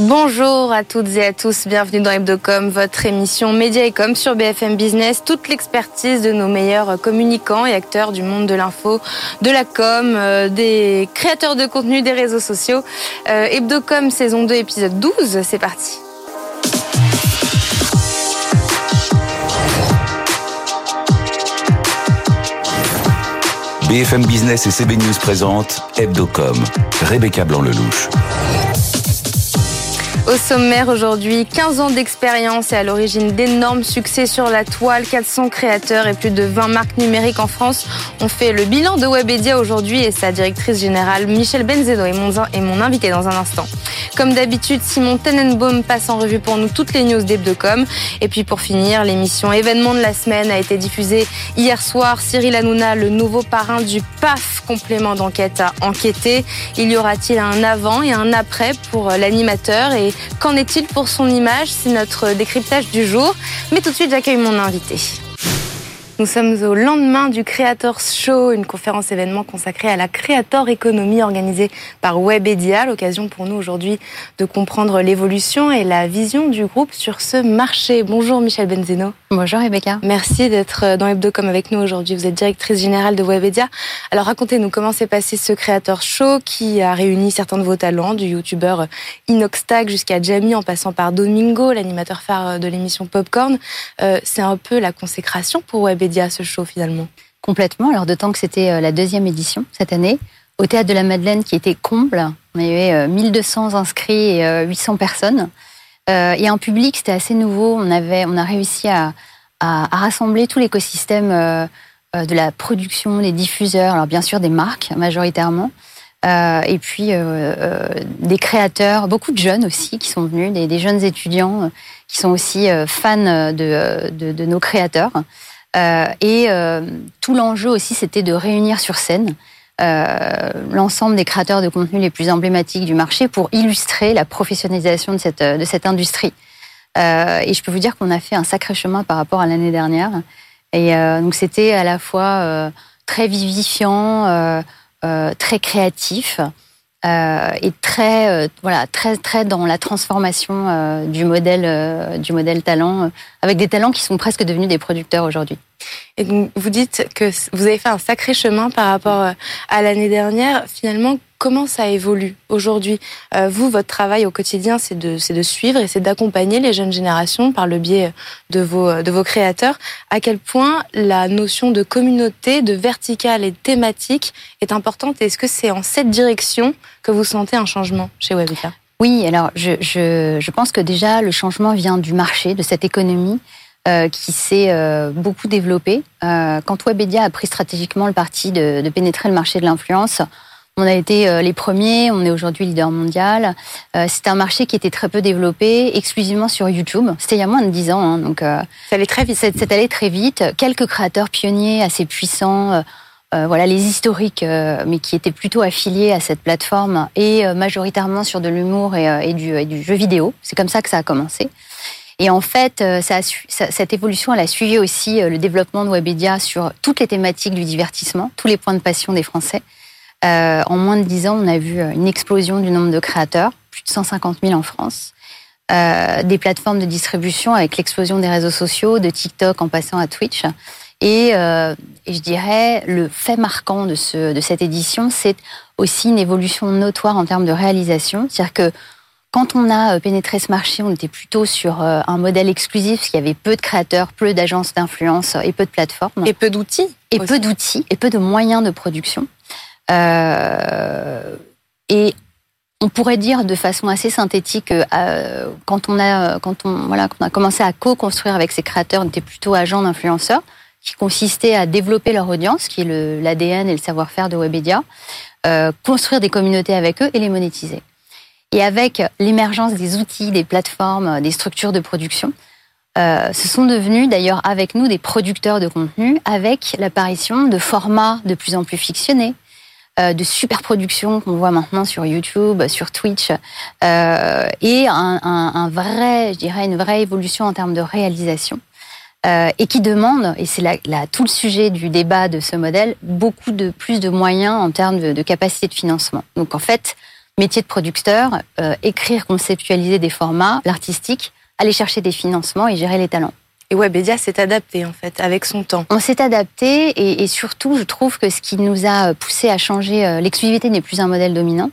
Bonjour à toutes et à tous, bienvenue dans Hebdocom, votre émission Média et Com sur BFM Business. Toute l'expertise de nos meilleurs communicants et acteurs du monde de l'info, de la com, euh, des créateurs de contenu, des réseaux sociaux. Euh, Hebdocom saison 2 épisode 12, c'est parti. BFM Business et CB News présentent Hebdocom, Rebecca Blanc-Lelouch. Au sommaire aujourd'hui, 15 ans d'expérience et à l'origine d'énormes succès sur la toile, 400 créateurs et plus de 20 marques numériques en France ont fait le bilan de Webedia aujourd'hui et sa directrice générale Michel Benzedo est mon, invité dans un instant. Comme d'habitude, Simon Tenenbaum passe en revue pour nous toutes les news d'Hebdocom. Et puis pour finir, l'émission événement de la semaine a été diffusée hier soir. Cyril Hanouna, le nouveau parrain du PAF, complément d'enquête, a enquêté. Il y aura-t-il un avant et un après pour l'animateur? Et Qu'en est-il pour son image? C'est notre décryptage du jour. Mais tout de suite, j'accueille mon invité. Nous sommes au lendemain du Creators Show, une conférence événement consacrée à la Creator Economy organisée par Webedia. L'occasion pour nous aujourd'hui de comprendre l'évolution et la vision du groupe sur ce marché. Bonjour Michel Benzeno. Bonjour Rebecca. Merci d'être dans Hebdocom avec nous aujourd'hui. Vous êtes directrice générale de Webedia. Alors racontez-nous comment s'est passé ce Creator Show qui a réuni certains de vos talents, du youtubeur Inoxtag jusqu'à Jamie en passant par Domingo, l'animateur phare de l'émission Popcorn. Euh, C'est un peu la consécration pour Webedia à ce show finalement Complètement, alors d'autant que c'était euh, la deuxième édition cette année. Au Théâtre de la Madeleine qui était comble, on avait 1200 inscrits et 800 euh, personnes. Euh, et en public, c'était assez nouveau. On, avait, on a réussi à, à, rassembler tout l'écosystème de la production, des diffuseurs, alors bien sûr des marques majoritairement, et puis des créateurs, beaucoup de jeunes aussi qui sont venus, des, jeunes étudiants qui sont aussi fans de, de nos créateurs. Euh, et euh, tout l'enjeu aussi, c'était de réunir sur scène euh, l'ensemble des créateurs de contenu les plus emblématiques du marché pour illustrer la professionnalisation de cette, de cette industrie. et je peux vous dire qu'on a fait un sacré chemin par rapport à l'année dernière. Et donc c'était à la fois très vivifiant, très créatif. Et très voilà très très dans la transformation du modèle du modèle talent avec des talents qui sont presque devenus des producteurs aujourd'hui. Et donc vous dites que vous avez fait un sacré chemin par rapport à l'année dernière. Finalement, comment ça évolue aujourd'hui? Vous, votre travail au quotidien, c'est de, de suivre et c'est d'accompagner les jeunes générations par le biais de vos, de vos créateurs. À quel point la notion de communauté, de verticale et thématique est importante? Est-ce que c'est en cette direction que vous sentez un changement chez Webika? Oui, alors je, je, je, pense que déjà le changement vient du marché, de cette économie euh, qui s'est euh, beaucoup développée. Euh, quand Webedia a pris stratégiquement le parti de, de pénétrer le marché de l'influence, on a été euh, les premiers, on est aujourd'hui leader mondial. Euh, c'était un marché qui était très peu développé, exclusivement sur YouTube. C'était il y a moins de dix ans, hein, donc ça allait très vite. C'est allé très vite. Quelques créateurs pionniers assez puissants euh, voilà les historiques, euh, mais qui étaient plutôt affiliés à cette plateforme et euh, majoritairement sur de l'humour et, du, du, jeu vidéo. C'est comme ça que ça a commencé. Et en fait, ça cette évolution, elle a suivi aussi le développement de Webedia sur toutes les thématiques du divertissement, tous les points de passion des Français. en moins de dix ans, on a vu une explosion du nombre de créateurs, plus de 150 000 en France. des plateformes de distribution avec l'explosion des réseaux sociaux, de TikTok en passant à Twitch. Euh, et, je dirais, le fait marquant de, ce, de cette édition, c'est aussi une évolution notoire en termes de réalisation. C'est-à-dire que quand on a euh, pénétré ce marché, on était plutôt sur euh, un modèle exclusif, parce qu'il y avait peu de créateurs, peu d'agences d'influence et peu de plateformes. Et peu d'outils. Et peu d'outils, et peu de moyens de production. Euh, et on pourrait dire de façon assez synthétique, euh, quand on a, quand on, voilà, quand on a commencé à co-construire avec ces créateurs, on était plutôt agents d'influenceurs qui consistait à développer leur audience, qui est l'ADN et le savoir-faire de Webedia, euh, construire des communautés avec eux et les monétiser. Et avec l'émergence des outils, des plateformes, des structures de production, euh, ce sont devenus d'ailleurs avec nous des producteurs de contenu, avec l'apparition de formats de plus en plus fictionnés, euh, de super productions qu'on voit maintenant sur YouTube, sur Twitch, euh, et un, un, un, vrai, je dirais, une vraie évolution en termes de réalisation. Euh, et qui demande, et c'est là, tout le sujet du débat de ce modèle, beaucoup de plus de moyens en termes de, de capacité de financement. Donc en fait, métier de producteur, écrire, conceptualiser des formats, l'artistique, aller chercher des financements et gérer les talents. Et Webedia s'est adapté en fait avec son temps. On s'est adapté et, et, surtout, je trouve que ce qui nous a poussé à changer, l'exclusivité n'est plus un modèle dominant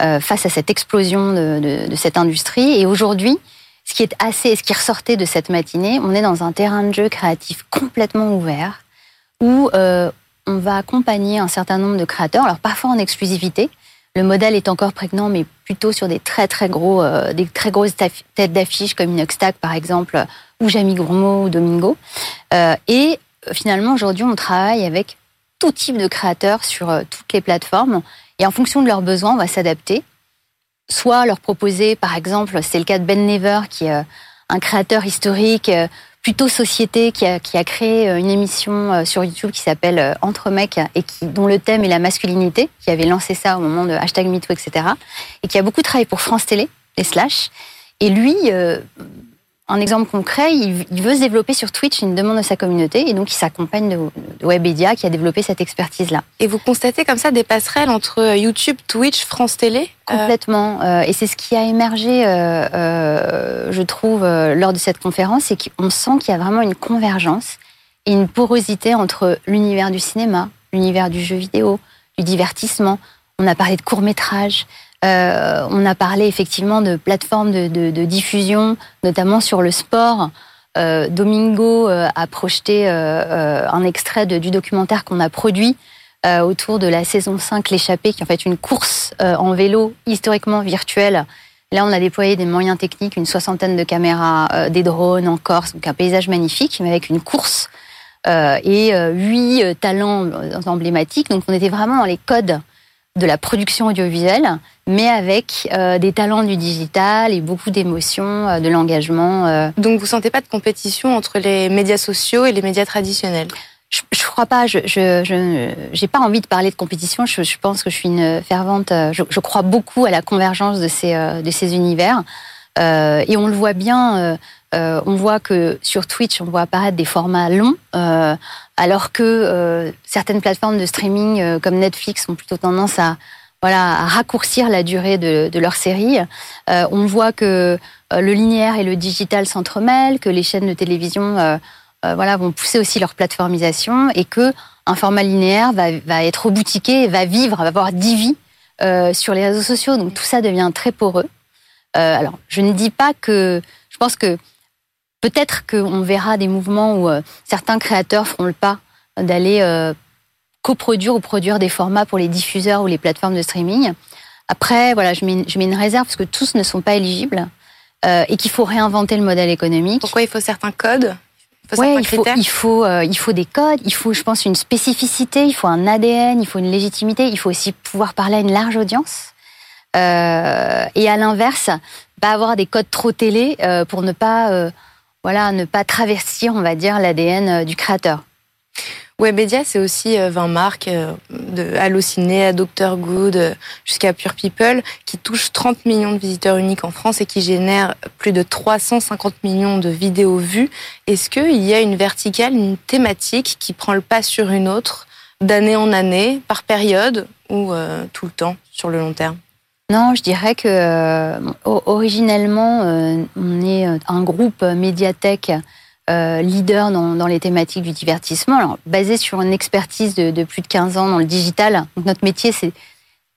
face à cette explosion de, de, de cette industrie. Et aujourd'hui, ce qui est assez, ce qui ressortait de cette matinée, on est dans un terrain de jeu créatif complètement ouvert où euh, on va accompagner un certain nombre de créateurs, alors parfois en exclusivité. Le modèle est encore prégnant, mais plutôt sur des très très gros, euh, des très grosses têtes d'affiche comme Inoxtag par exemple, ou Jamie Gourmaud ou Domingo. Euh, et finalement aujourd'hui, on travaille avec tout type de créateurs sur toutes les plateformes, et en fonction de leurs besoins, on va s'adapter soit leur proposer, par exemple, c'est le cas de Ben Never, qui est un créateur historique, plutôt société, qui a, créé une émission sur YouTube qui s'appelle Entre mecs et dont le thème est la masculinité, qui avait lancé ça au moment de hashtag MeToo, etc. Et qui a beaucoup travaillé pour France Télé, les Slash. Et lui, un exemple concret, il, veut se développer sur Twitch, une demande de sa communauté, et donc il s'accompagne de, Webedia qui a développé cette expertise-là. Et vous constatez comme ça des passerelles entre euh, YouTube, Twitch, France Télé euh? Complètement. Euh, et c'est ce qui a émergé, je trouve, lors de cette conférence, c'est qu'on sent qu'il y a vraiment une convergence et une porosité entre l'univers du cinéma, l'univers du jeu vidéo, du divertissement. On a parlé de courts métrages. Euh, on a parlé effectivement de plateformes de, diffusion, notamment sur le sport. Euh, Domingo euh, a projeté un extrait du documentaire qu'on a produit autour de la saison 5 L'échappée, qui est en fait une course en vélo historiquement virtuelle. Là, on a déployé des moyens techniques, une soixantaine de caméras, des drones en Corse, donc un paysage magnifique, mais avec une course et huit talents emblématiques. Donc, on était vraiment dans les codes de la production audiovisuelle, mais avec euh, des talents du digital et beaucoup d'émotions, euh, de l'engagement. Euh. Donc vous sentez pas de compétition entre les médias sociaux et les médias traditionnels? Je, je crois pas. Je je j'ai pas envie de parler de compétition. Je, je, pense que je suis une fervente. Je, je, crois beaucoup à la convergence de ces de ces univers. Et on le voit bien. Euh, on voit que sur Twitch, on voit apparaître des formats longs, euh, alors que euh, certaines plateformes de streaming comme Netflix ont plutôt tendance à voilà à raccourcir la durée de, de leur série. on voit que le linéaire et le digital s'entremêlent, que les chaînes de télévision voilà vont pousser aussi leur plateformisation et que un format linéaire va, va être reboutiqué, va vivre, va avoir dix vies sur les réseaux sociaux. Donc tout ça devient très poreux. alors je ne dis pas que je pense que Peut-être qu'on verra des mouvements où euh, certains créateurs feront le pas d'aller euh, coproduire ou produire des formats pour les diffuseurs ou les plateformes de streaming. Après, voilà, je mets, je mets une réserve parce que tous ne sont pas éligibles euh, et qu'il faut réinventer le modèle économique. Pourquoi il faut certains codes? Il faut, il faut, il faut, il faut des codes, il faut, je pense, une spécificité, il faut un ADN, il faut une légitimité, il faut aussi pouvoir parler à une large audience. Euh, et à l'inverse, pas avoir des codes trop télé euh, pour ne pas voilà, ne pas travestir, on va dire, l'ADN euh, du créateur. Webedia, c'est aussi 20 euh, marques, euh, de Allociné à Dr Good jusqu'à Pure People, qui touchent 30 millions de visiteurs uniques en France et qui génèrent plus de 350 millions de vidéos vues. Est-ce qu'il y a une verticale, une thématique qui prend le pas sur une autre, d'année en année, par période ou tout le temps, sur le long terme? Non, je dirais que euh, originellement, euh, on est euh, un groupe médiathèque leader dans, les thématiques du divertissement, alors, basé sur une expertise de, plus de 15 ans dans le digital. Notre métier, c'est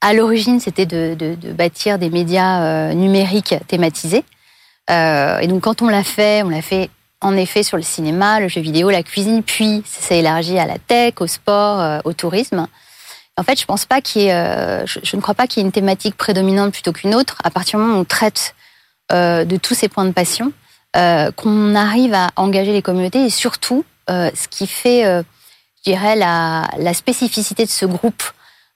à l'origine, c'était de, bâtir des médias numériques thématisés. et donc, quand on l'a fait, on l'a fait en effet sur le cinéma, le jeu vidéo, la cuisine, puis ça s'est élargi à la tech, au sport, au tourisme. En fait, je euh, ne crois pas qu'il y ait une thématique prédominante plutôt qu'une autre. À partir du moment où on traite euh, de tous ces points de passion, euh, qu'on arrive à engager les communautés et surtout, ce qui fait, je dirais, la, la, spécificité de ce groupe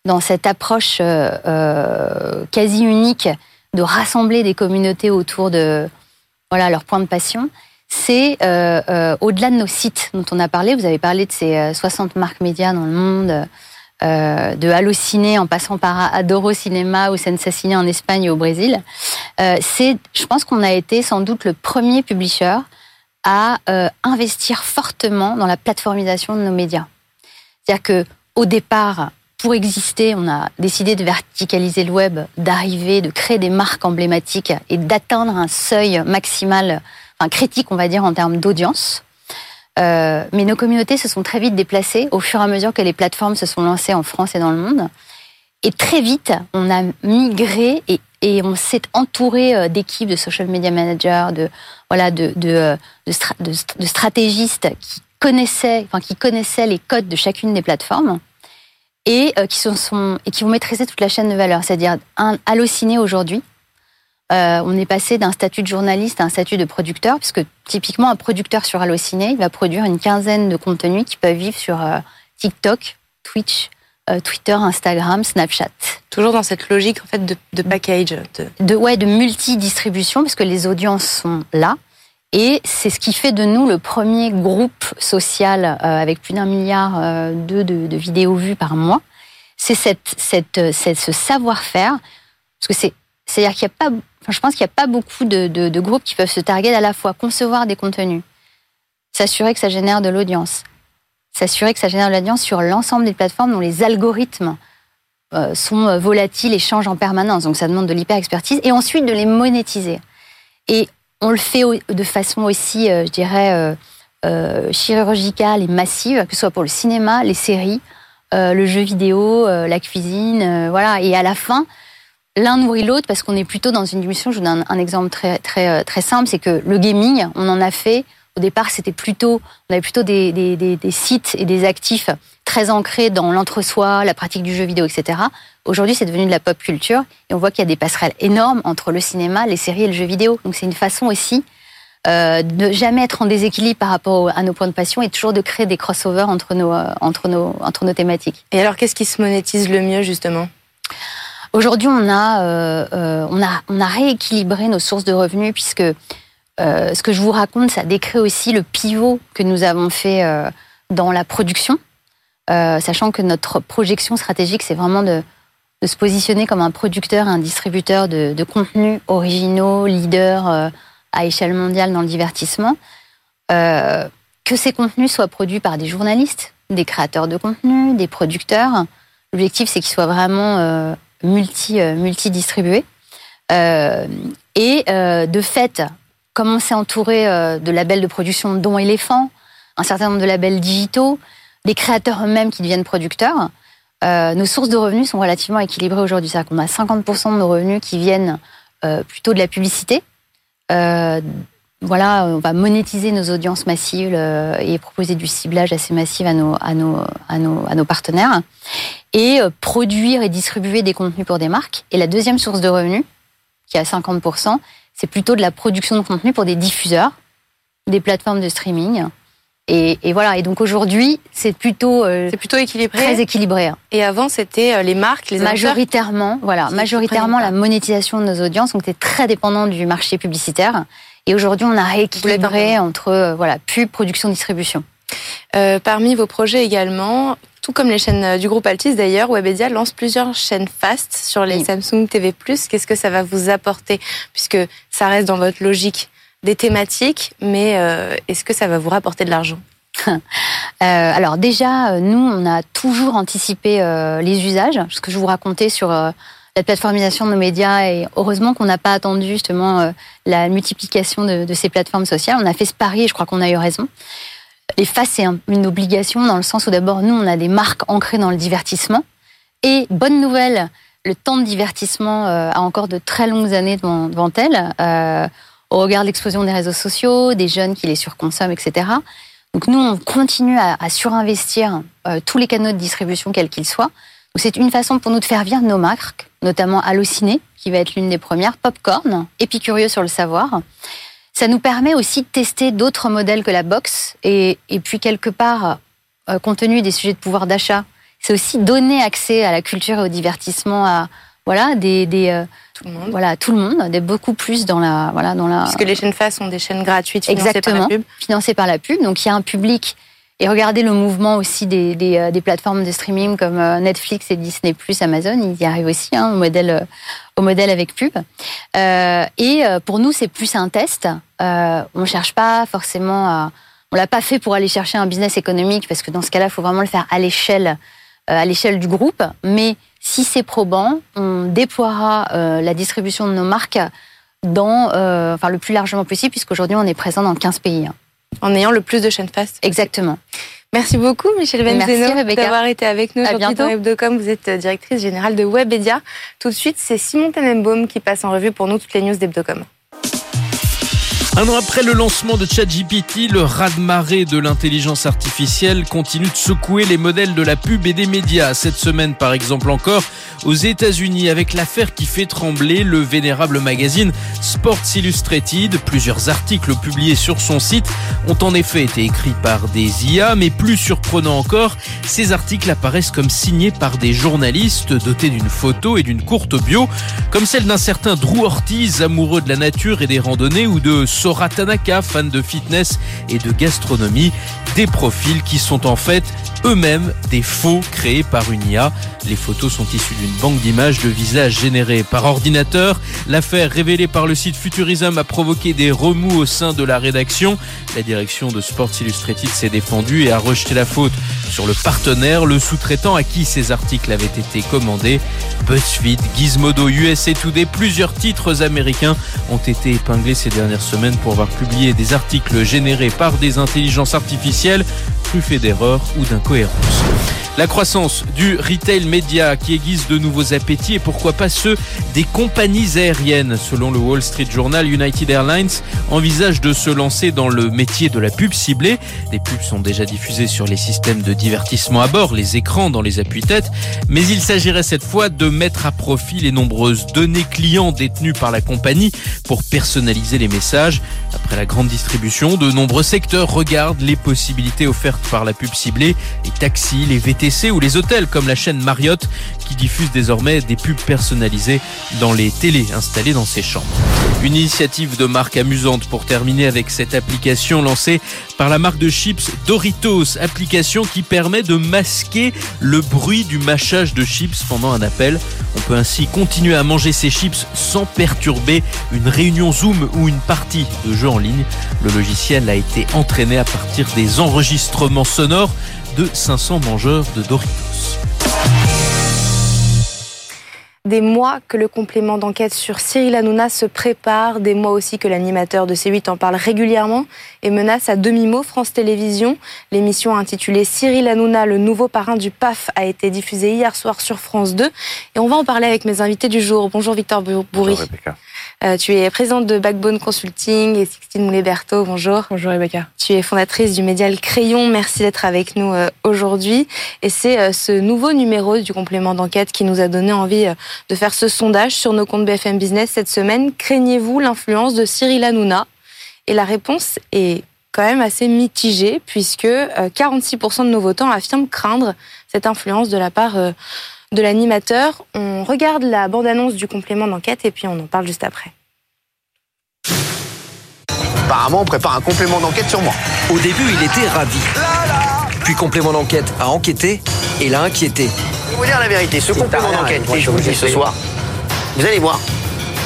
dans cette approche quasi unique de rassembler des communautés autour de voilà leurs points de passion, c'est au-delà de nos sites dont on a parlé. Vous avez parlé de ces 60 marques médias dans le monde. Euh, de Allociné en passant par Adoro Cinéma ou Sensacine en Espagne et au Brésil. Euh, c'est, je pense qu'on a été sans doute le premier publisher à euh, investir fortement dans la plateformisation de nos médias. C'est-à-dire que au départ, pour exister, on a décidé de verticaliser le web, d'arriver, de créer des marques emblématiques et d'atteindre un seuil maximal, enfin critique, on va dire, en termes d'audience. Euh, mais nos communautés se sont très vite déplacées au fur et à mesure que les plateformes se sont lancées en France et dans le monde. Et très vite, on a migré et, on s'est entouré euh, d'équipes de social media managers, de voilà, de, de, euh, de, de, stratégistes qui connaissaient, enfin qui connaissaient les codes de chacune des plateformes et qui sont, et qui vont maîtriser toute la chaîne de valeur. C'est-à-dire un Allociné aujourd'hui, euh, on est passé d'un statut de journaliste à un statut de producteur, puisque typiquement un producteur sur Allociné, il va produire une quinzaine de contenus qui peuvent vivre sur euh, TikTok, Twitch, euh, Twitter, Instagram, Snapchat. Toujours dans cette logique en fait de, de package. De... de ouais, de multi-distribution, parce que les audiences sont là. Et c'est ce qui fait de nous le premier groupe social euh, avec plus d'un milliard euh, de, de, de, vidéos vues par mois. C'est cette, cette, cette, ce savoir-faire, parce que c'est, c'est-à-dire qu'il y a pas, je pense qu'il n'y a pas beaucoup de, groupes qui peuvent se targuer à la fois concevoir des contenus, s'assurer que ça génère de l'audience, s'assurer que ça génère de l'audience sur l'ensemble des plateformes dont les algorithmes euh, sont volatiles et changent en permanence. Donc ça demande de l'hyper-expertise et ensuite de les monétiser. Et on le fait de façon aussi, euh, je dirais, euh, euh, chirurgicale et massive, que ce soit pour le cinéma, les séries, euh, le jeu vidéo, euh, la cuisine, voilà. Et à la fin, l'un nourrit l'autre parce qu'on est plutôt dans une dimension. Je vous donne un, exemple très très très simple, c'est que le gaming, on en a fait. Au départ, c'était plutôt, on avait plutôt des, des, des, des sites et des actifs très ancrés dans l'entre-soi, la pratique du jeu vidéo, etc. Aujourd'hui, c'est devenu de la pop culture et on voit qu'il y a des passerelles énormes entre le cinéma, les séries et le jeu vidéo. Donc c'est une façon aussi euh, de jamais être en déséquilibre par rapport à nos points de passion et toujours de créer des crossovers entre nos, euh, entre nos, entre nos thématiques. Et alors, qu'est-ce qui se monétise le mieux justement? Aujourd'hui, on a, euh, on a, rééquilibré nos sources de revenus puisque euh, ce que je vous raconte, ça décrit aussi le pivot que nous avons fait euh, dans la production, euh, sachant que notre projection stratégique, c'est vraiment de, se positionner comme un producteur, un distributeur de, contenus originaux, leader euh, à échelle mondiale dans le divertissement. Euh, que ces contenus soient produits par des journalistes, des créateurs de contenus, des producteurs. L'objectif, c'est qu'ils soient vraiment euh, multi, multi distribués. et de fait, comme on s'est entouré euh, de labels de production dont Éléphant, un certain nombre de labels digitaux, les créateurs eux-mêmes qui deviennent producteurs, euh, nos sources de revenus sont relativement équilibrées aujourd'hui. C'est-à-dire qu'on a 50% de nos revenus qui viennent euh, plutôt de la publicité. Euh, voilà, on va monétiser nos audiences massives euh, et proposer du ciblage assez massif à nos, à nos, à nos, à nos partenaires. Et euh, produire et distribuer des contenus pour des marques. Et la deuxième source de revenus, qui est à 50%, c'est plutôt de la production de contenu pour des diffuseurs, des plateformes de streaming. Et, et voilà. Et donc aujourd'hui, c'est plutôt euh, c'est plutôt équilibré, très équilibré. Et avant, c'était euh, les marques, les majoritairement, voilà, majoritairement la monétisation de nos audiences. Donc, c'était très dépendant du marché publicitaire. Et aujourd'hui, on a rééquilibré entre euh, voilà pub, production, distribution. Euh, parmi vos projets également, tout comme les chaînes du groupe Altis d'ailleurs, Webedia lance plusieurs chaînes fast sur les oui. Samsung TV+. Qu'est-ce que ça va vous apporter? Puisque ça reste dans votre logique des thématiques, mais euh, est-ce que ça va vous rapporter de l'argent? Euh, alors déjà, nous, on a toujours anticipé euh, les usages, ce que je vous racontais sur euh, la plateformisation de nos médias, et heureusement qu'on n'a pas attendu justement euh, la multiplication de, ces plateformes sociales. On a fait ce pari et je crois qu'on a eu raison. Les faces, c'est un, une obligation dans le sens où d'abord, nous, on a des marques ancrées dans le divertissement. Et bonne nouvelle, le temps de divertissement euh, a encore de très longues années devant, elle, euh, au regard de l'explosion des réseaux sociaux, des jeunes qui les surconsomment, etc. Donc nous, on continue à, à surinvestir euh, tous les canaux de distribution, quels qu'ils soient. C'est une façon pour nous de faire vivre nos marques, notamment Allociné, qui va être l'une des premières, Popcorn, Épicurieux sur le savoir. Ça nous permet aussi de tester d'autres modèles que la box et, et puis quelque part, euh, compte tenu des sujets de pouvoir d'achat, c'est aussi donner accès à la culture et au divertissement à voilà des, des euh, tout le monde. voilà tout le monde, des beaucoup plus dans la voilà dans la. Puisque les chaînes face sont des chaînes gratuites financées Exactement, par la pub. Financées par la pub, donc il y a un public. Et regardez le mouvement aussi des, des, euh, des plateformes de streaming comme euh, Netflix et Disney+, Amazon, ils y arrivent aussi hein, au modèle au modèle avec pub. Euh, et pour nous, c'est plus un test. Euh, on cherche pas forcément à, on l'a pas fait pour aller chercher un business économique parce que dans ce cas-là, il faut vraiment le faire à l'échelle à l'échelle du groupe, mais si c'est probant, on déploiera la distribution de nos marques dans, enfin, le plus largement possible, puisqu'aujourd'hui on est présent dans 15 pays. En ayant le plus de chaînes face. Exactement. Merci beaucoup, Michel Benzeno, d'avoir été avec nous aujourd'hui dans Hebdocom. Vous êtes directrice générale de Webedia. Tout de suite, c'est Simon Tenenbaum qui passe en revue pour nous toutes les news d'Hebdocom. Un an après le lancement de ChatGPT, le raz-de-marée de l'intelligence artificielle continue de secouer les modèles de la pub et des médias. Cette semaine, par exemple encore, aux États-Unis, avec l'affaire qui fait trembler le vénérable magazine Sports Illustrated. Plusieurs articles publiés sur son site ont en effet été écrits par des IA, mais plus surprenant encore, ces articles apparaissent comme signés par des journalistes dotés d'une photo et d'une courte bio, comme celle d'un certain Drew Ortiz, amoureux de la nature et des randonnées, ou de Sora Tanaka, fan de fitness et de gastronomie, des profils qui sont en fait eux-mêmes des faux créés par une IA. Les photos sont issues d'une banque d'images de visages générés par ordinateur. L'affaire révélée par le site Futurism a provoqué des remous au sein de la rédaction. La direction de Sports Illustrated s'est défendue et a rejeté la faute sur le partenaire, le sous-traitant à qui ces articles avaient été commandés. BuzzFeed, Gizmodo, USA Today, plusieurs titres américains ont été épinglés ces dernières semaines pour avoir publié des articles générés par des intelligences artificielles truffés d'erreurs ou d'incohérences. La croissance du retail média qui aiguise de nouveaux appétits et pourquoi pas ceux des compagnies aériennes. Selon le Wall Street Journal, United Airlines envisage de se lancer dans le métier de la pub ciblée. Les pubs sont déjà diffusées sur les systèmes de divertissement à bord, les écrans dans les appuis-têtes, mais il s'agirait cette fois de mettre à profit les nombreuses données clients détenues par la compagnie pour personnaliser les messages. Après la grande distribution, de nombreux secteurs regardent les possibilités offertes par la pub ciblée, les taxis, les Ou les hôtels comme la chaîne Marriott qui diffuse désormais des pubs personnalisées dans les télés installées dans ses chambres. Une initiative de marque amusante pour terminer avec cette application lancée par la marque de chips Doritos, application qui permet de masquer le bruit du mâchage de chips pendant un appel. On peut ainsi continuer à manger ses chips sans perturber une réunion Zoom ou une partie de jeu en ligne. Le logiciel a été entraîné à partir des enregistrements sonores de 500 mangeurs de Doritos. Des mois que le complément d'enquête sur Cyril Hanouna se prépare, des mois aussi que l'animateur de C8 en parle régulièrement et menace à demi-mot France Télévisions. L'émission intitulée Cyril Hanouna, le nouveau parrain du PAF, a été diffusée hier soir sur France 2 et on va en parler avec mes invités du jour. Bonjour Victor Bourri. Bonjour euh, tu es présidente de Backbone Consulting et Sixtine Moulet-Berthaud. Bonjour. Bonjour Rebecca. Tu es fondatrice du médial Crayon. Merci d'être avec nous euh, aujourd'hui. Et c'est euh, ce nouveau numéro du complément d'enquête qui nous a donné envie de faire ce sondage sur nos comptes BFM Business cette semaine. Craignez-vous l'influence de Cyril Hanouna? Et la réponse est quand même assez mitigée puisque 46% de nos votants affirment craindre cette influence de la part de l'animateur. On regarde la bande-annonce du complément d'enquête et puis on en parle juste après. Apparemment, on prépare un complément d'enquête sur moi. Au début, il était ravi. Puis complément d'enquête a enquêté et l'a inquiété. Je vais vous dire la vérité, ce complément d'enquête, et je vous le dis ce soir, vous allez voir,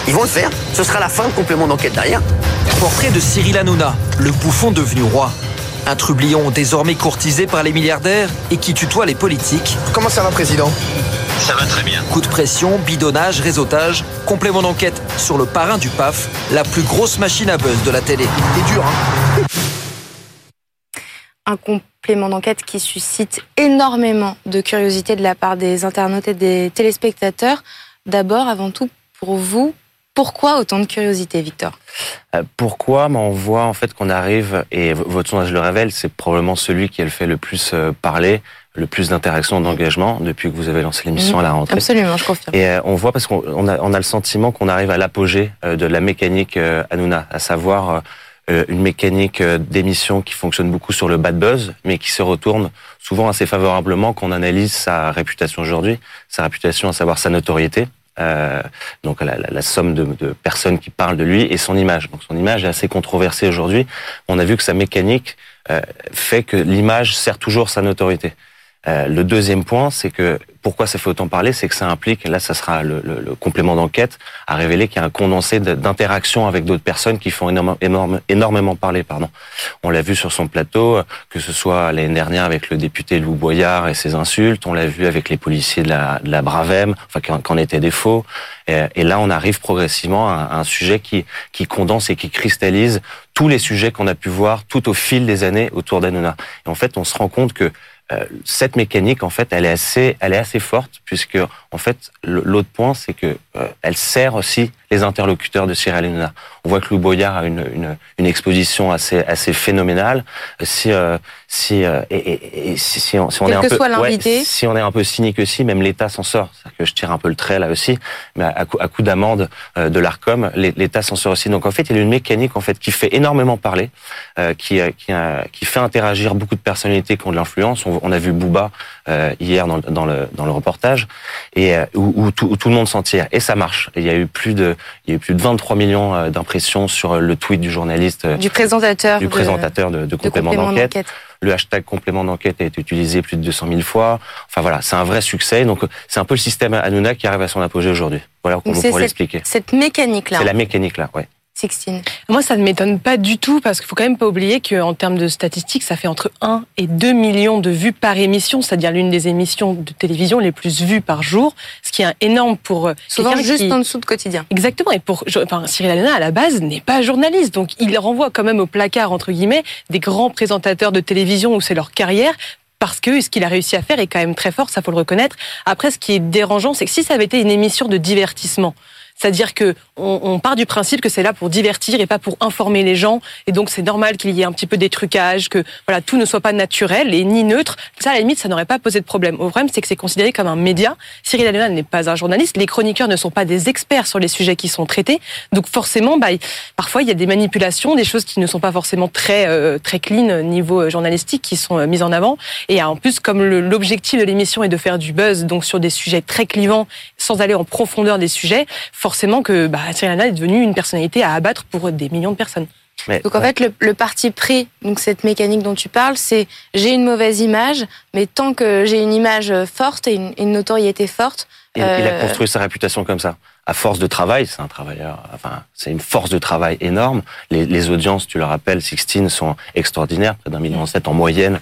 ils vont le faire, ce sera la fin de complément d'enquête derrière. Portrait de Cyril Hanouna, le bouffon devenu roi. Un trublion désormais courtisé par les milliardaires et qui tutoie les politiques. Comment ça va, président? Ça va très bien. Coup de pression, bidonnage, réseautage, complément d'enquête sur le parrain du PAF, la plus grosse machine à buzz de la télé. C'est dur, hein Un complément d'enquête qui suscite énormément de curiosité de la part des internautes et des téléspectateurs. D'abord, avant tout, pour vous, pourquoi autant de curiosité, Victor? Euh, Pourquoi? On voit en fait qu'on arrive, et votre sondage le révèle, c'est probablement celui qui a le fait le plus euh, parler, le plus d'interaction, d'engagement depuis que vous avez lancé l'émission à la rentrée. Absolument, je confirme. Et euh, on voit parce qu'on a, on a le sentiment qu'on arrive à l'apogée de la mécanique Hanouna, à savoir une mécanique d'émission qui fonctionne beaucoup sur le bad buzz, mais qui se retourne souvent assez favorablement quand on analyse sa réputation aujourd'hui, sa réputation, à savoir sa notoriété. Euh, donc la, somme de, de, personnes qui parlent de lui et son image. Donc son image est assez controversée aujourd'hui. On a vu que sa mécanique euh, fait que l'image sert toujours sa notoriété. Euh, le deuxième point, c'est que pourquoi ça fait autant parler, c'est que ça implique, là ça sera le, le, le complément d'enquête, à révéler qu'il y a un condensé d'interactions avec d'autres personnes qui font énormément parler. Pardon. On l'a vu sur son plateau, que ce soit l'année dernière avec le député Lou Boyard et ses insultes, on l'a vu avec les policiers de la, de la Bravem, enfin qu'en était des faux. Et, là, on arrive progressivement à, un sujet qui, qui condense et qui cristallise tous les sujets qu'on a pu voir tout au fil des années autour d'Anouna. Et en fait, on se rend compte que euh, cette mécanique, en fait, elle est assez, elle est assez forte puisque, en fait, l'autre point, c'est que euh, elle sert aussi les interlocuteurs de Cyril Hanouna. On voit que Lou Boyard a une, une, une exposition assez, assez phénoménale. Euh, si, euh, et, et, si, si, on, si on est un peu, ouais, si on est un peu cynique aussi, même l'État s'en sort. C'est que je tire un peu le trait là aussi, mais à coup, à coup d'amende euh, de l'Arcom, l'État s'en sort aussi. Donc en fait, il y a une mécanique en fait qui fait énormément parler, euh, qui, qui, qui fait interagir beaucoup de personnalités qui ont de l'influence. On, on, a vu Booba hier dans, dans, le, dans le reportage, et où, où, tout, où tout le monde s'en tire. Et ça marche. il y a eu plus de il y a eu plus de 23 millions euh, d'impressions sur euh, le tweet du journaliste, euh, du présentateur, du présentateur de, de, complément, d'enquête. Le hashtag complément d'enquête a été utilisé plus de 200 000 fois. Enfin voilà, c'est un vrai succès. Donc c'est un peu le système Hanouna qui arrive à son apogée aujourd'hui. Voilà comment on pourrait l'expliquer. Cette mécanique-là. C'est la mécanique là, Moi, ça ne m'étonne pas du tout parce qu'il faut quand même pas oublier qu'en termes de statistiques, ça fait entre 1 et 2 millions de vues par émission, c'est-à-dire l'une des émissions de télévision les plus vues par jour, ce qui est énorme pour euh, souvent juste en dessous de quotidien. Exactement. Et pour enfin, Cyril Hanouna à la base n'est pas journaliste, donc il renvoie quand même au placard entre guillemets des grands présentateurs de télévision où c'est leur carrière parce que ce qu'il a réussi à faire est quand même très fort, ça faut le reconnaître. Après, ce qui est dérangeant, c'est que si ça avait été une émission de divertissement, c'est-à-dire que on, on, part du principe que c'est là pour divertir et pas pour informer les gens, et donc c'est normal qu'il y ait un petit peu des trucages, que voilà tout ne soit pas naturel et ni neutre. Ça, à la limite, ça n'aurait pas posé de problème. Au problème, c'est que c'est considéré comme un média. Cyril Hanouna n'est pas un journaliste. Les chroniqueurs ne sont pas des experts sur les sujets qui sont traités. Donc forcément, bah, parfois il y a des manipulations, des choses qui ne sont pas forcément très euh, très clean niveau journalistique qui sont euh, mises en avant. Et en plus, comme l'objectif de l'émission est de faire du buzz, donc sur des sujets très clivants, sans aller en profondeur des sujets, forcément que bah, Cyril Hanouna est devenu une personnalité à abattre pour des millions de personnes. Mais, donc en fait, le, le, parti pris, donc cette mécanique dont tu parles, c'est j'ai une mauvaise image, mais tant que j'ai une image forte et une, une notoriété forte. Il, euh... il, a construit sa réputation comme ça. À force de travail, c'est un travailleur, enfin, c'est une force de travail énorme. Les, les audiences, tu le rappelles, Sixteen sont extraordinaires, près d'un million sept en moyenne euh,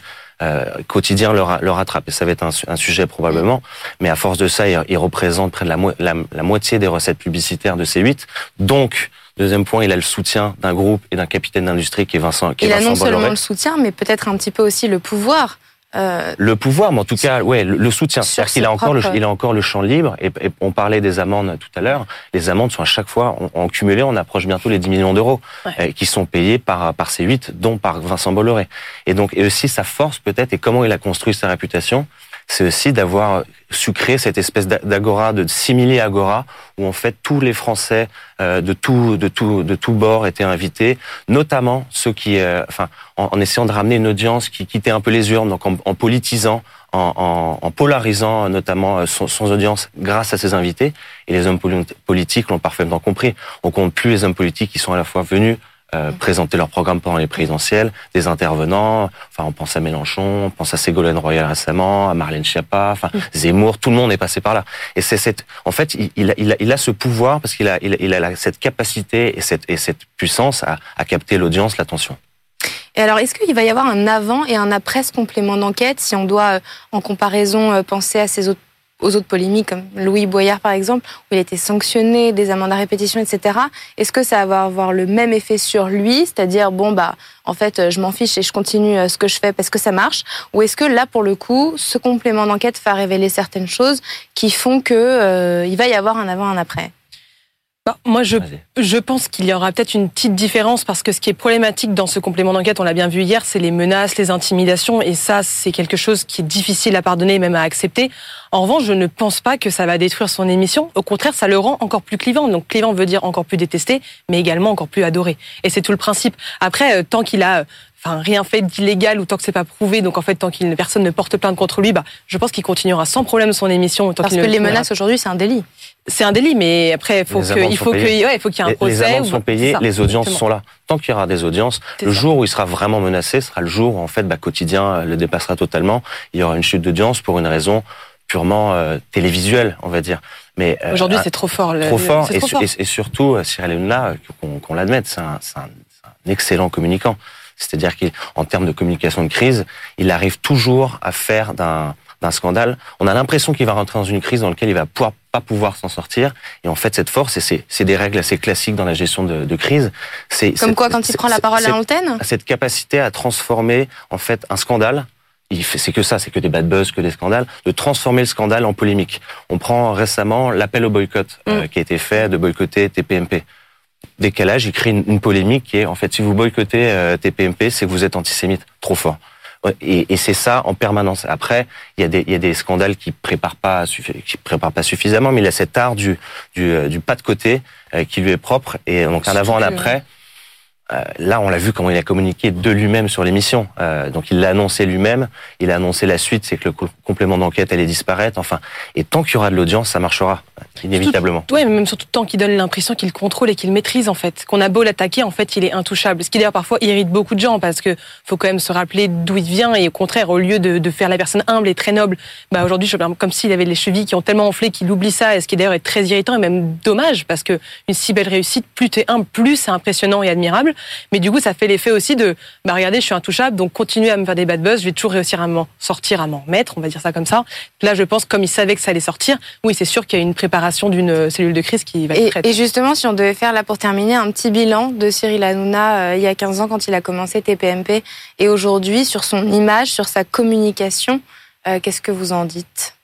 quotidien le, le, rattrape. Et ça va être un, un, sujet probablement. Mais à force de ça, il, il représente près de la, mo la, la, moitié des recettes publicitaires de C8. Donc, deuxième point, il a le soutien d'un groupe et d'un capitaine d'industrie qui est Vincent. Qui il Vincent a non Bolloré. seulement le soutien, mais peut-être un petit peu aussi le pouvoir. Euh, le pouvoir, mais en tout cas, ouais, le, le soutien. C'est-à-dire qu'il a encore le, il a encore le champ libre. Et, et on parlait des amendes tout à l'heure. Les amendes sont à chaque fois, en cumulé, on approche bientôt les 10 millions d'euros ouais. euh, qui sont payés par par ces huit, dont par Vincent Bolloré. Et donc, et aussi sa force peut-être et comment il a construit sa réputation c'est aussi d'avoir su créer cette espèce d'agora, de simili agora, où en fait tous les Français euh, de tout, de tout, de tout bord étaient invités, notamment ceux qui, euh, enfin, en, essayant de ramener une audience qui quittait un peu les urnes, donc en, politisant, en, en, polarisant notamment son, son, audience grâce à ces invités. Et les hommes politiques l'ont parfaitement compris. On compte plus les hommes politiques qui sont à la fois venus euh, présenter leur programme pendant les présidentielles, des intervenants, enfin on pense à Mélenchon, on pense à Ségolène Royal récemment, à Marlène Schiappa, enfin Zemmour, tout le monde est passé par là. Et c'est cette, en fait, il, il, a, il, a, il a ce pouvoir parce qu'il a, il, a cette capacité et cette, et cette puissance à, à capter l'audience, l'attention. Et alors, est-ce qu'il va y avoir un avant et un après ce complément d'enquête, si on doit, euh, en comparaison, penser à ces autres aux autres polémiques, comme Louis Boyard par exemple, où il a été sanctionné, des amendes à répétition, etc. Est-ce que ça va avoir le même effet sur lui, c'est-à-dire bon bah en fait je m'en fiche et je continue ce que je fais parce que ça marche, ou est-ce que là pour le coup ce complément d'enquête va révéler certaines choses qui font que euh, il va y avoir un avant un après? Moi, je, je pense qu'il y aura peut-être une petite différence parce que ce qui est problématique dans ce complément d'enquête, on l'a bien vu hier, c'est les menaces, les intimidations, et ça, c'est quelque chose qui est difficile à pardonner, même à accepter. En revanche, je ne pense pas que ça va détruire son émission. Au contraire, ça le rend encore plus clivant. Donc, clivant veut dire encore plus détesté, mais également encore plus adoré. Et c'est tout le principe. Après, tant qu'il a enfin rien fait d'illégal ou tant que c'est pas prouvé. Donc en fait, tant qu'il personne ne porte plainte contre lui, bah, je pense qu'il continuera sans problème son émission. Parce que les menaces aujourd'hui, c'est un délit. C'est un délit, mais après, faut que, il faut qu'il ouais, faut qu'il y ait un procès. Les amendes sont payées, les audiences sont là. Tant qu'il y aura des audiences, le jour où il sera vraiment menacé sera le jour où en fait, bah, quotidien le dépassera totalement. Il y aura une chute d'audience pour une raison purement euh, télévisuelle, on va dire. Mais euh, aujourd'hui, c'est trop fort. trop fort, et, fort. et, surtout, euh, Cyril Hanouna, qu'on l'admette, c'est un, un, un excellent communicant. C'est-à-dire qu'en termes de communication de crise, il arrive toujours à faire d'un d'un scandale. On a l'impression qu'il va rentrer dans une crise dans laquelle il va pouvoir, pas pouvoir s'en sortir. Et en fait, cette force, et c'est des règles assez classiques dans la gestion de, de crise. C'est comme quoi quand il prend la parole à l'antenne. Cette capacité à transformer en fait un scandale. C'est que ça, c'est que des bad buzz, que des scandales, de transformer le scandale en polémique. On prend récemment l'appel au boycott euh, mm. qui a été fait de boycotter TPMP décalage, il crée une, polémique qui est en fait si vous boycottez euh, TPMP, c'est que vous êtes antisémite, trop fort. Et, et c'est ça en permanence. Après, il y, a des, il y a des scandales qui préparent pas, qui préparent pas suffisamment, mais il a cet art du, du, euh, du pas de côté euh, qui lui est propre. Et donc un avant, un après. Euh, là, on l'a vu comment il a communiqué de lui-même sur l'émission. Donc, il l'a annoncé lui-même. Il a annoncé la suite, c'est que le complément d'enquête allait disparaître. Enfin, et tant qu'il y aura de l'audience, ça marchera inévitablement. Oui, mais même surtout tant qu'il donne l'impression qu'il contrôle et qu'il maîtrise en fait. Qu'on a beau l'attaquer, en fait, il est intouchable. Ce qui d'ailleurs parfois irrite beaucoup de gens parce que faut quand même se rappeler d'où il vient et au contraire, au lieu de, de faire la personne humble et très noble, bah aujourd'hui, je comme s'il avait les chevilles qui ont tellement enflé qu'il oublie ça. Et ce qui d'ailleurs est très irritant et même dommage parce que une si belle réussite, plus t'es humble, plus c'est impressionnant et admirable. Mais du coup, ça fait l'effet aussi de, bah regardez, je suis intouchable, donc continuez à me faire des bad buzz, je vais toujours réussir à m'en sortir, à m'en mettre, on va dire ça comme ça. Là, je pense, comme il savait que ça allait sortir, oui, c'est sûr qu'il y a une préparation d'une cellule de crise qui va être prête. Et justement, si on devait faire là pour terminer un petit bilan de Cyril Hanouna euh, il y a 15 ans quand il a commencé TPMP et aujourd'hui sur son image, sur sa communication, euh, qu'est-ce que vous en dites?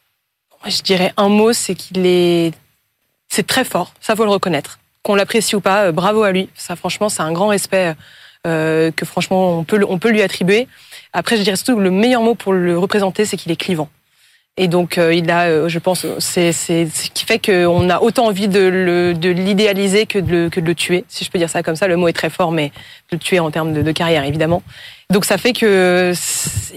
Je dirais un mot, c'est qu'il est, c'est très fort, ça faut le reconnaître qu'on l'apprécie ou pas, euh, bravo à lui. Ça, franchement, c'est un grand respect que franchement on peut on peut lui attribuer. Après, je dirais surtout que le meilleur mot pour le représenter, c'est qu'il est clivant. Et donc, euh, il a, je pense, c'est ce qui fait qu'on a autant envie de le de l'idéaliser que de le que de le tuer, si je peux dire ça comme ça. Le mot est très fort, mais de le tuer en termes de, de carrière, évidemment. Donc, ça fait que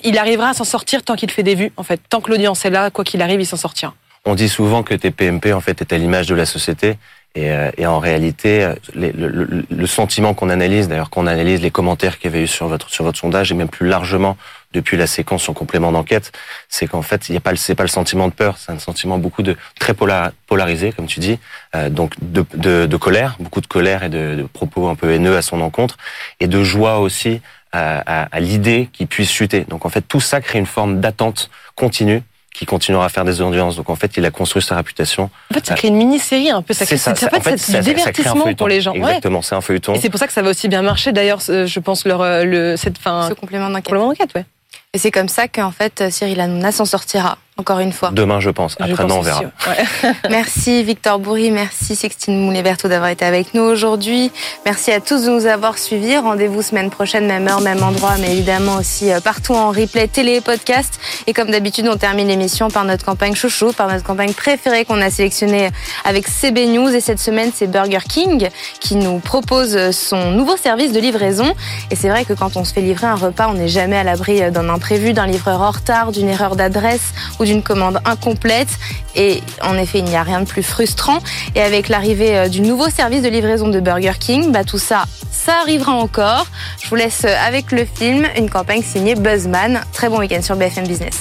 il arrivera à s'en sortir tant qu'il fait des vues. En fait, tant que l'audience est là, quoi qu'il arrive, il s'en sortira. On dit souvent que TPMP en fait est à l'image de la société. Et, euh, et, en réalité, euh, le, le, le, sentiment qu'on analyse, d'ailleurs qu'on analyse les commentaires qu'il y avait eu sur votre sur votre sondage et même plus largement depuis la séquence en complément d'enquête, c'est qu'en fait, il n'y a pas c'est pas le sentiment de peur, c'est un sentiment beaucoup de très polarisé, comme tu dis, euh, donc de, de, de, colère, beaucoup de colère et de, de, propos un peu haineux à son encontre, et de joie aussi à, à, à l'idée qu'il puisse chuter. Donc en fait, tout ça crée une forme d'attente continue qui continuera à faire des audiences. Donc en fait, il a construit sa réputation. En fait, ça crée une mini-série un peu. Ça crée, ça, ça, en fait, c'est du divertissement pour les gens. Exactement, c'est un feuilleton. Et c'est pour ça que ça va aussi bien marcher. D'ailleurs, je pense leur euh, le cette fin. Ce complément d'enquête. ouais. Et c'est comme ça qu'en fait Cyril Hanouna s'en sortira encore une fois. Demain, je pense. Après, non, on verra. merci Victor Bourri, merci Sextine Moulet-Berthaud d'avoir été avec nous aujourd'hui. Merci à tous de nous avoir suivis. Rendez-vous semaine prochaine, même heure, même endroit, mais évidemment aussi euh, partout en replay, télé et podcast. Et comme d'habitude, on termine l'émission par notre campagne chouchou, par notre campagne préférée qu'on a sélectionnée avec CB News. Et cette semaine, c'est Burger King qui nous propose son nouveau service de livraison. Et c'est vrai que quand on se fait livrer un repas, on n'est jamais à l'abri d'un imprévu, d'un livreur en retard, d'une erreur d'adresse ou d'une commande incomplète. Et en effet, il n'y a rien de plus frustrant. Et avec l'arrivée euh, du nouveau service de livraison de Burger King, bah, tout ça, ça arrivera encore. Je vous laisse euh, avec le film, une campagne signée Buzzman. Très bon week-end sur BFM Business.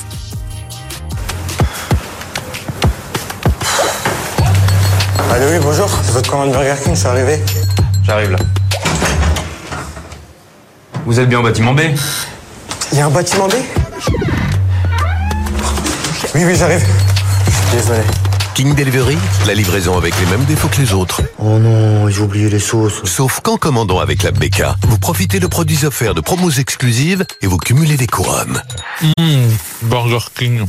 Allô, oui, bonjour. C'est votre commande Burger King, je suis arrivé. J'arrive là. Vous êtes bien au bâtiment B? Il y a un bâtiment B? Oui, oui, j'arrive. Désolé. King Delivery, la livraison avec les mêmes défauts que les autres. Oh non, j'ai oublié les sauces. Sauf qu'en commandant avec la BK, vous profitez de produits offerts de promos exclusives et vous cumulez des couronnes. Mmh, Burger King.